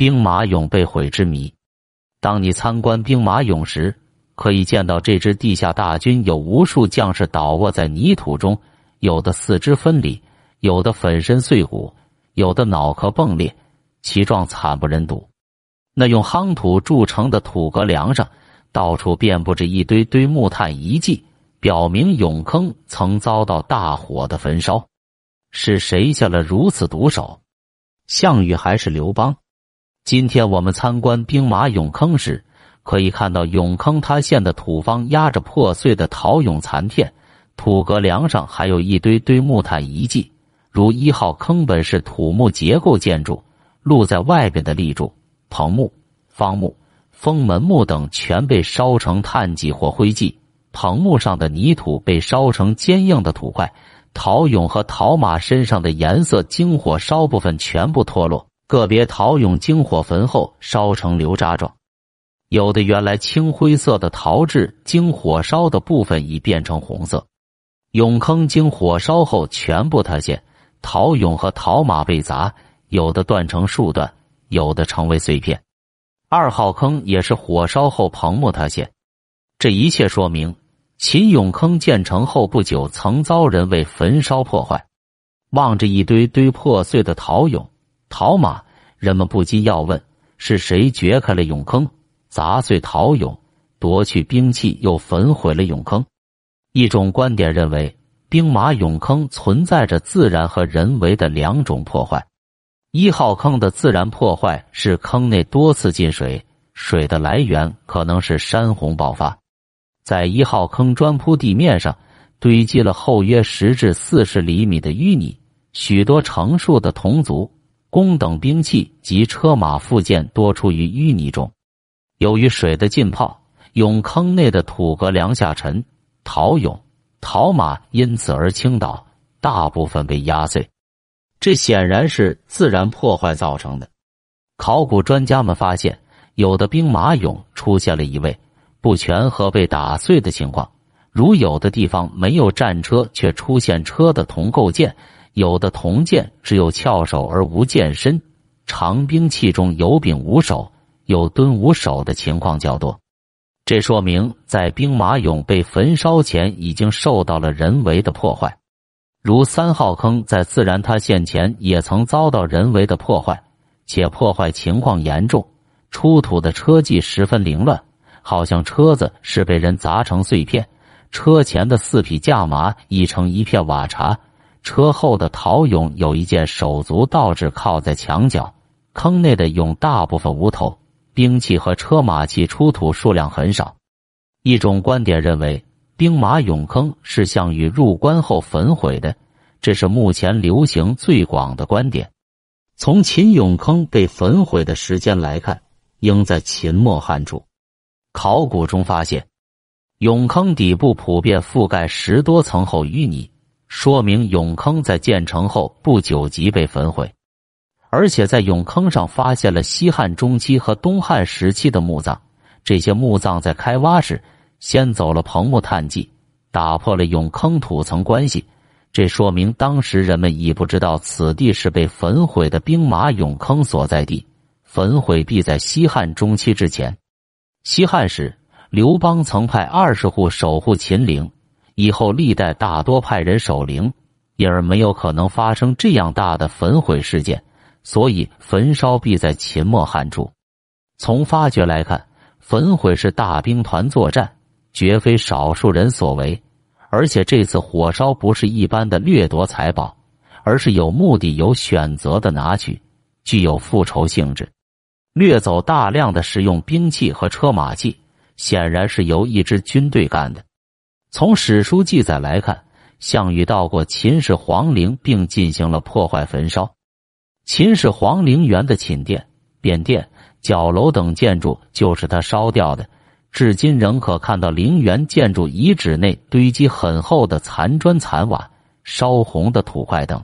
兵马俑被毁之谜。当你参观兵马俑时，可以见到这支地下大军有无数将士倒卧在泥土中，有的四肢分离，有的粉身碎骨，有的脑壳迸裂，其状惨不忍睹。那用夯土筑成的土阁梁上，到处遍布着一堆堆木炭遗迹，表明俑坑曾遭到大火的焚烧。是谁下了如此毒手？项羽还是刘邦？今天我们参观兵马俑坑时。可以看到俑坑塌陷的土方压着破碎的陶俑残片，土阁梁上还有一堆堆木炭遗迹。如一号坑本是土木结构建筑，露在外边的立柱、棚木、方木、封门木等全被烧成炭迹或灰烬，棚木上的泥土被烧成坚硬的土块，陶俑和陶马身上的颜色经火烧部分全部脱落，个别陶俑经火焚后烧成流渣状。有的原来青灰色的陶质，经火烧的部分已变成红色。俑坑经火烧后全部塌陷，陶俑和陶马被砸，有的断成数段，有的成为碎片。二号坑也是火烧后棚木塌陷，这一切说明秦俑坑建成后不久曾遭人为焚烧破坏。望着一堆堆破碎的陶俑、陶马，人们不禁要问：是谁掘开了俑坑？砸碎陶俑，夺去兵器，又焚毁了俑坑。一种观点认为，兵马俑坑存在着自然和人为的两种破坏。一号坑的自然破坏是坑内多次进水，水的来源可能是山洪爆发。在一号坑砖铺地面上堆积了厚约十至四十厘米的淤泥，许多成数的铜族、弓等兵器及车马附件多出于淤泥中。由于水的浸泡，俑坑内的土阁梁下沉，陶俑、陶马因此而倾倒，大部分被压碎。这显然是自然破坏造成的。考古专家们发现，有的兵马俑出现了移位、不全和被打碎的情况，如有的地方没有战车却出现车的铜构件，有的铜剑只有鞘首而无剑身，长兵器中有柄无首。有蹲无手的情况较多，这说明在兵马俑被焚烧前已经受到了人为的破坏。如三号坑在自然塌陷前也曾遭到人为的破坏，且破坏情况严重，出土的车迹十分凌乱，好像车子是被人砸成碎片。车前的四匹驾马已成一片瓦碴，车后的陶俑有一件手足倒置靠在墙角，坑内的俑大部分无头。兵器和车马器出土数量很少。一种观点认为，兵马俑坑是项羽入关后焚毁的，这是目前流行最广的观点。从秦俑坑被焚毁的时间来看，应在秦末汉初。考古中发现，俑坑底部普遍覆盖十多层厚淤泥，说明俑坑在建成后不久即被焚毁。而且在俑坑上发现了西汉中期和东汉时期的墓葬，这些墓葬在开挖时先走了棚木炭迹，打破了俑坑土层关系。这说明当时人们已不知道此地是被焚毁的兵马俑坑所在地，焚毁必在西汉中期之前。西汉时，刘邦曾派二十户守护秦陵，以后历代大多派人守陵，因而没有可能发生这样大的焚毁事件。所以，焚烧必在秦末汉初。从发掘来看，焚毁是大兵团作战，绝非少数人所为。而且，这次火烧不是一般的掠夺财宝，而是有目的、有选择的拿取，具有复仇性质。掠走大量的实用兵器和车马器，显然是由一支军队干的。从史书记载来看，项羽到过秦始皇陵，并进行了破坏焚烧。秦始皇陵园的寝殿、便殿、角楼等建筑就是他烧掉的，至今仍可看到陵园建筑遗址内堆积很厚的残砖残瓦、烧红的土块等。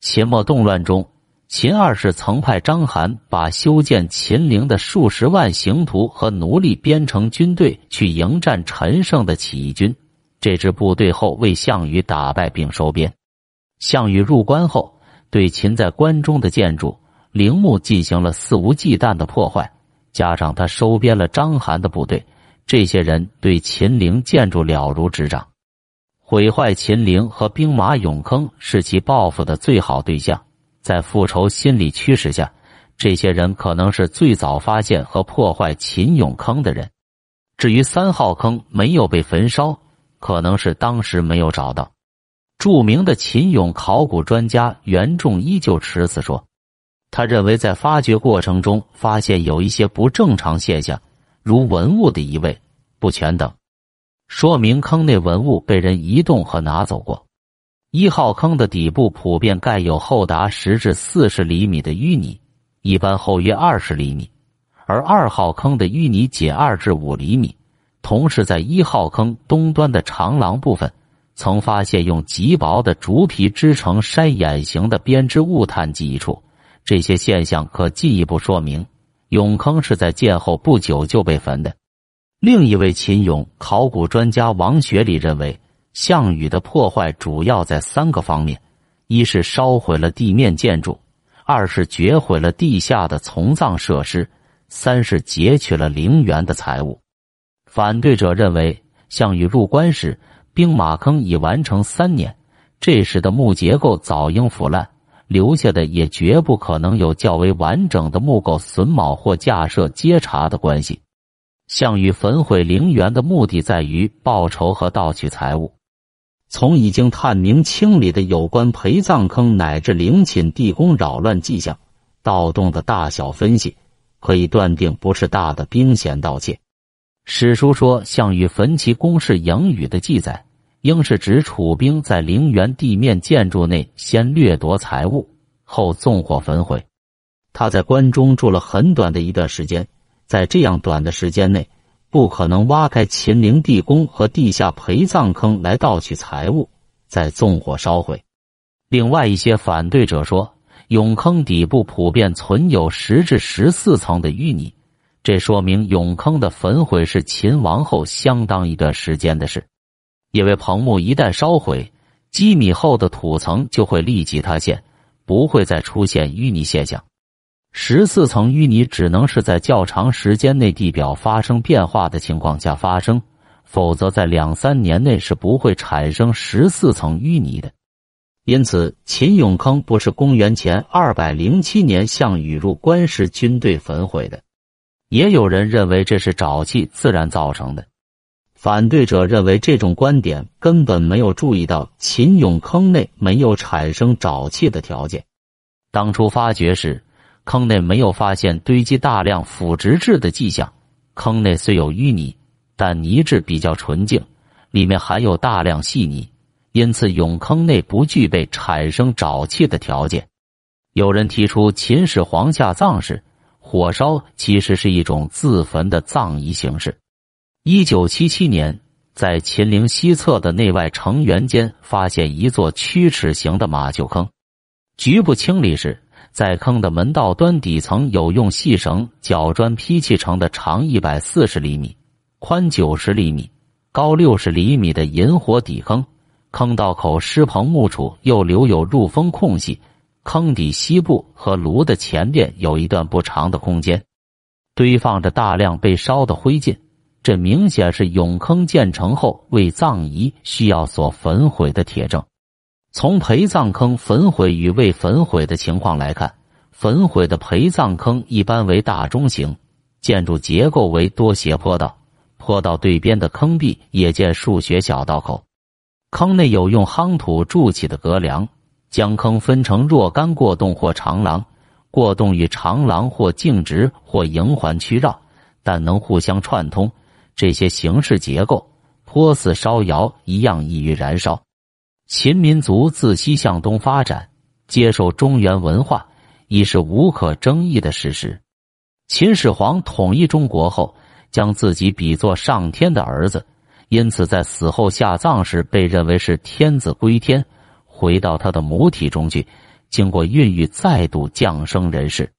秦末动乱中，秦二世曾派章邯把修建秦陵的数十万刑徒和奴隶编成军队去迎战陈胜的起义军，这支部队后为项羽打败并收编。项羽入关后。对秦在关中的建筑、陵墓进行了肆无忌惮的破坏，加上他收编了章邯的部队，这些人对秦陵建筑了如指掌。毁坏秦陵和兵马俑坑是其报复的最好对象。在复仇心理驱使下，这些人可能是最早发现和破坏秦俑坑的人。至于三号坑没有被焚烧，可能是当时没有找到。著名的秦俑考古专家袁仲依旧持此说，他认为在发掘过程中发现有一些不正常现象，如文物的移位、不全等。说明坑内文物被人移动和拿走过。一号坑的底部普遍盖有厚达十至四十厘米的淤泥，一般厚约二十厘米；而二号坑的淤泥仅二至五厘米。同时，在一号坑东端的长廊部分，曾发现用极薄的竹皮织成筛眼形的编织物探记一处。这些现象可进一步说明，俑坑是在建后不久就被焚的。另一位秦俑考古专家王学礼认为，项羽的破坏主要在三个方面：一是烧毁了地面建筑；二是掘毁了地下的从葬设施；三是劫取了陵园的财物。反对者认为，项羽入关时，兵马坑已完成三年，这时的木结构早应腐烂，留下的也绝不可能有较为完整的木构榫卯或架设接茬的关系。项羽焚毁陵园的目的在于报仇和盗取财物。从已经探明清理的有关陪葬坑乃至陵寝地宫扰乱迹象、盗洞的大小分析，可以断定不是大的兵险盗窃。史书说项羽焚其宫室营宇的记载，应是指楚兵在陵园地面建筑内先掠夺财物，后纵火焚毁。他在关中住了很短的一段时间。在这样短的时间内，不可能挖开秦陵地宫和地下陪葬坑来盗取财物，再纵火烧毁。另外一些反对者说，俑坑底部普遍存有十至十四层的淤泥，这说明俑坑的焚毁是秦王后相当一段时间的事。因为棚墓一旦烧毁，几米厚的土层就会立即塌陷，不会再出现淤泥现象。十四层淤泥只能是在较长时间内地表发生变化的情况下发生，否则在两三年内是不会产生十四层淤泥的。因此，秦俑坑不是公元前二百零七年项羽入关时军队焚毁的。也有人认为这是沼气自然造成的。反对者认为这种观点根本没有注意到秦俑坑内没有产生沼气的条件。当初发掘时。坑内没有发现堆积大量腐殖质的迹象，坑内虽有淤泥，但泥质比较纯净，里面含有大量细泥，因此俑坑内不具备产生沼气的条件。有人提出，秦始皇下葬时火烧其实是一种自焚的葬仪形式。一九七七年，在秦陵西侧的内外城垣间发现一座曲尺形的马厩坑，局部清理时。在坑的门道端底层有用细绳绞砖劈砌成的长一百四十厘米、宽九十厘米、高六十厘米的引火底坑。坑道口湿棚木处又留有入风空隙。坑底西部和炉的前边有一段不长的空间，堆放着大量被烧的灰烬。这明显是俑坑建成后为葬仪需要所焚毁的铁证。从陪葬坑焚毁与未焚毁的情况来看，焚毁的陪葬坑一般为大中型，建筑结构为多斜坡道，坡道对边的坑壁也见数学小道口，坑内有用夯土筑起的隔梁，将坑分成若干过洞或长廊，过洞与长廊或径直或营环曲绕，但能互相串通。这些形式结构，颇似烧窑一样易于燃烧。秦民族自西向东发展，接受中原文化，已是无可争议的事实。秦始皇统一中国后，将自己比作上天的儿子，因此在死后下葬时，被认为是天子归天，回到他的母体中去，经过孕育再度降生人世。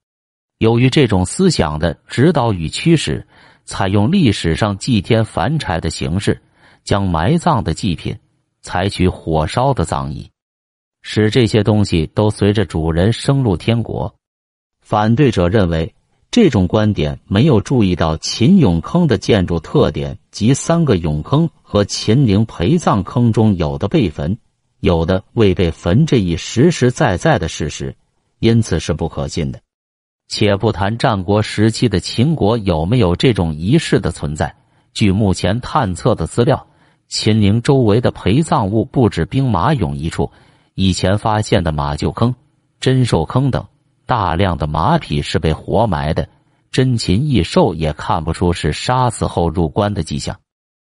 由于这种思想的指导与驱使，采用历史上祭天凡柴的形式，将埋葬的祭品。采取火烧的葬仪，使这些东西都随着主人升入天国。反对者认为，这种观点没有注意到秦俑坑的建筑特点及三个俑坑和秦陵陪葬坑中有的被坟，有的未被焚这一实实在在的事实，因此是不可信的。且不谈战国时期的秦国有没有这种仪式的存在，据目前探测的资料，秦陵周围的陪葬物不止兵马俑一处，以前发现的马厩坑、珍兽坑等。大量的马匹是被活埋的，珍禽异兽也看不出是杀死后入棺的迹象。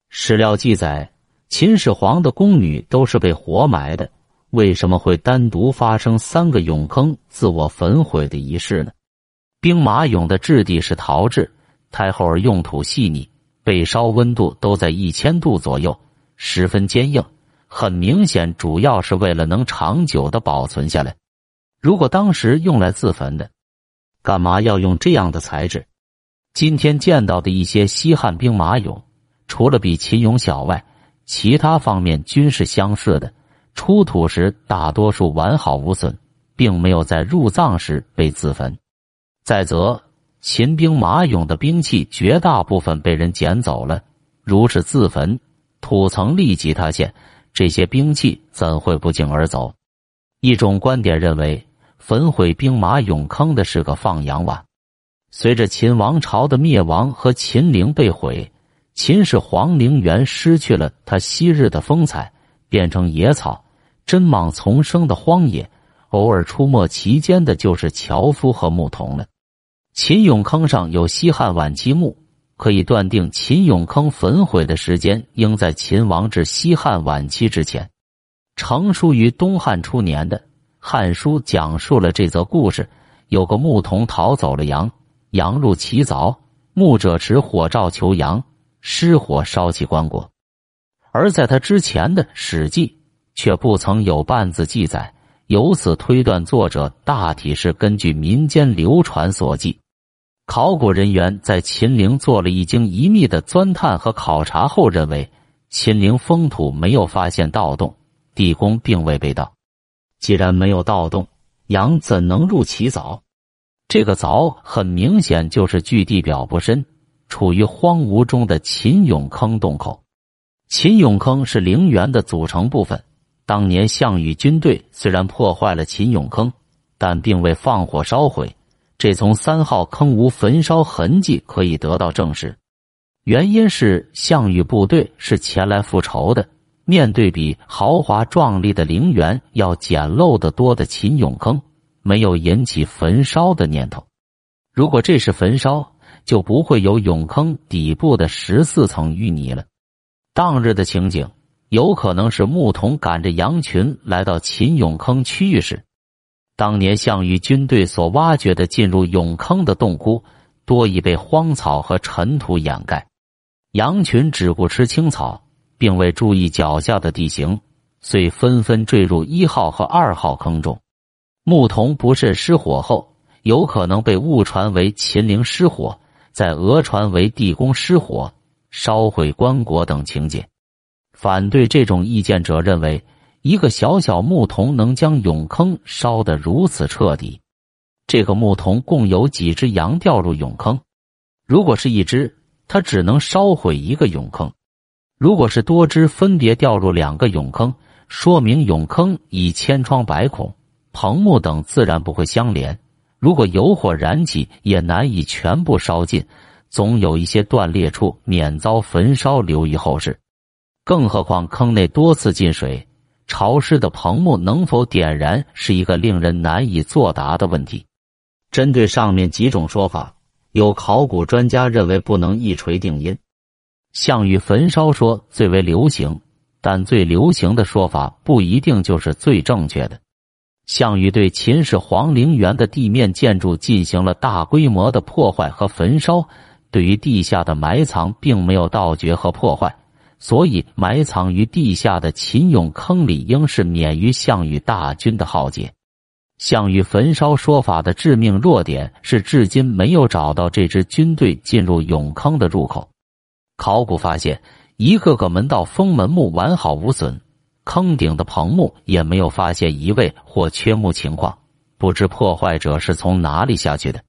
史料记载，秦始皇的宫女都是被活埋的，为什么会单独发生三个俑坑自我焚毁的仪式呢？兵马俑的质地是陶制，太后儿用土细腻，被烧温度都在一千度左右，十分坚硬，很明显，主要是为了能长久的保存下来。如果当时用来自焚的，干嘛要用这样的材质？今天见到的一些西汉兵马俑，除了比秦俑小外，其他方面均是相似的。出土时大多数完好无损，并没有在入葬时被自焚。再则，秦兵马俑的兵器绝大部分被人捡走了，如是自焚，土层立即塌陷，这些兵器怎会不胫而走？一种观点认为。焚毁兵马俑坑的是个放羊娃。随着秦王朝的灭亡和秦陵被毁，秦始皇陵园失去了他昔日的风采，变成野草、针莽丛生的荒野。偶尔出没其间的就是樵夫和牧童了。秦俑坑上有西汉晚期墓，可以断定秦俑坑焚毁的时间应在秦王至西汉晚期之前，成书于东汉初年的。《汉书》讲述了这则故事：有个牧童逃走了羊，羊入其凿，牧者持火照求羊，失火烧起棺椁。而在他之前的《史记》却不曾有半字记载，由此推断，作者大体是根据民间流传所记。考古人员在秦陵做了一经一秘的钻探和考察后，认为秦陵封土没有发现盗洞，地宫并未被盗。既然没有盗洞，羊怎能入其凿？这个凿很明显就是距地表不深、处于荒芜中的秦俑坑洞口。秦俑坑是陵园的组成部分。当年项羽军队虽然破坏了秦俑坑，但并未放火烧毁。这从三号坑无焚烧痕迹可以得到证实。原因是项羽部队是前来复仇的。面对比豪华壮丽的陵园要简陋的多的秦俑坑，没有引起焚烧的念头。如果这是焚烧，就不会有俑坑底部的十四层淤泥了。当日的情景，有可能是牧童赶着羊群来到秦俑坑区域时，当年项羽军队所挖掘的进入俑坑的洞窟，多已被荒草和尘土掩盖，羊群只顾吃青草。并未注意脚下的地形，遂纷纷坠入一号和二号坑中。牧童不慎失火后，有可能被误传为秦陵失火，在讹传为地宫失火，烧毁棺椁等情节。反对这种意见者认为，一个小小牧童能将俑坑烧得如此彻底。这个牧童共有几只羊掉入俑坑？如果是一只，他只能烧毁一个俑坑。如果是多只分别掉入两个俑坑，说明俑坑已千疮百孔，棚木等自然不会相连。如果有火燃起，也难以全部烧尽，总有一些断裂处免遭焚烧，留于后世。更何况坑内多次进水，潮湿的棚木能否点燃，是一个令人难以作答的问题。针对上面几种说法，有考古专家认为不能一锤定音。项羽焚烧说最为流行，但最流行的说法不一定就是最正确的。项羽对秦始皇陵园的地面建筑进行了大规模的破坏和焚烧，对于地下的埋藏并没有盗掘和破坏，所以埋藏于地下的秦俑坑里应是免于项羽大军的浩劫。项羽焚烧说法的致命弱点是，至今没有找到这支军队进入俑坑的入口。考古发现，一个个门道封门木完好无损，坑顶的棚木也没有发现移位或缺木情况，不知破坏者是从哪里下去的。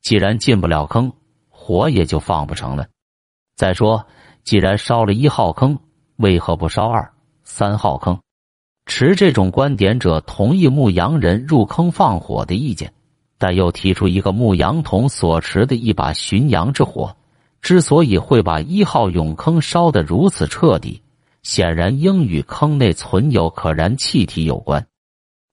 既然进不了坑，火也就放不成了。再说，既然烧了一号坑，为何不烧二、三号坑？持这种观点者同意牧羊人入坑放火的意见，但又提出一个牧羊童所持的一把巡洋之火，之所以会把一号俑坑烧得如此彻底，显然应与坑内存有可燃气体有关。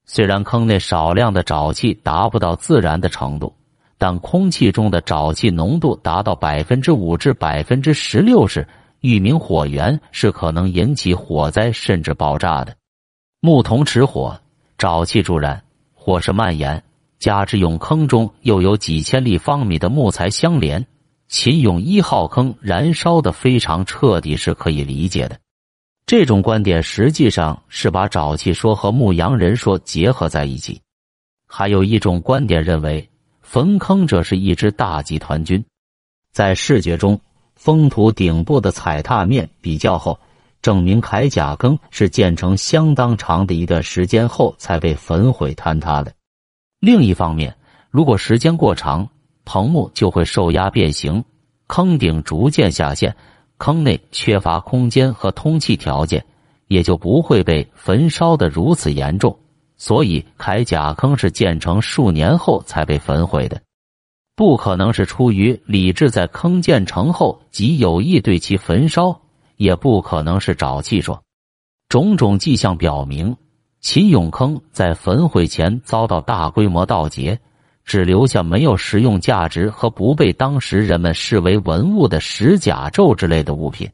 虽然坑内少量的沼气达不到自燃的程度，但空气中的沼气浓度达到百分之五至百分之十六时，域名火源是可能引起火灾甚至爆炸的。木桶持火，沼气助燃，火势蔓延，加之俑坑中又有几千立方米的木材相连，秦俑一号坑燃烧的非常彻底是可以理解的。这种观点实际上是把沼气说和牧羊人说结合在一起。还有一种观点认为，焚坑者是一支大集团军。在视觉中，封土顶部的踩踏面比较厚。证明铠甲坑是建成相当长的一段时间后才被焚毁坍塌的。另一方面，如果时间过长，棚木就会受压变形，坑顶逐渐下陷，坑内缺乏空间和通气条件，也就不会被焚烧的如此严重。所以，铠甲坑是建成数年后才被焚毁的，不可能是出于李治在坑建成后即有意对其焚烧。也不可能是沼气说，种种迹象表明，秦俑坑在焚毁前遭到大规模盗劫，只留下没有实用价值和不被当时人们视为文物的石甲胄之类的物品。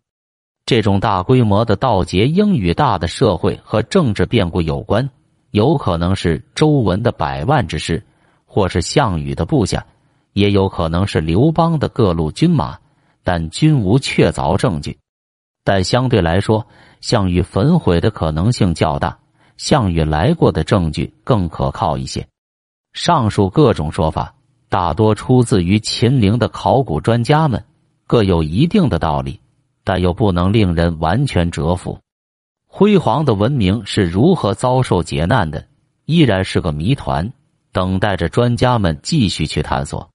这种大规模的盗劫应与大的社会和政治变故有关，有可能是周文的百万之师，或是项羽的部下，也有可能是刘邦的各路军马，但均无确凿证据。但相对来说，项羽焚毁的可能性较大，项羽来过的证据更可靠一些。上述各种说法大多出自于秦陵的考古专家们，各有一定的道理，但又不能令人完全折服。辉煌的文明是如何遭受劫难的，依然是个谜团，等待着专家们继续去探索。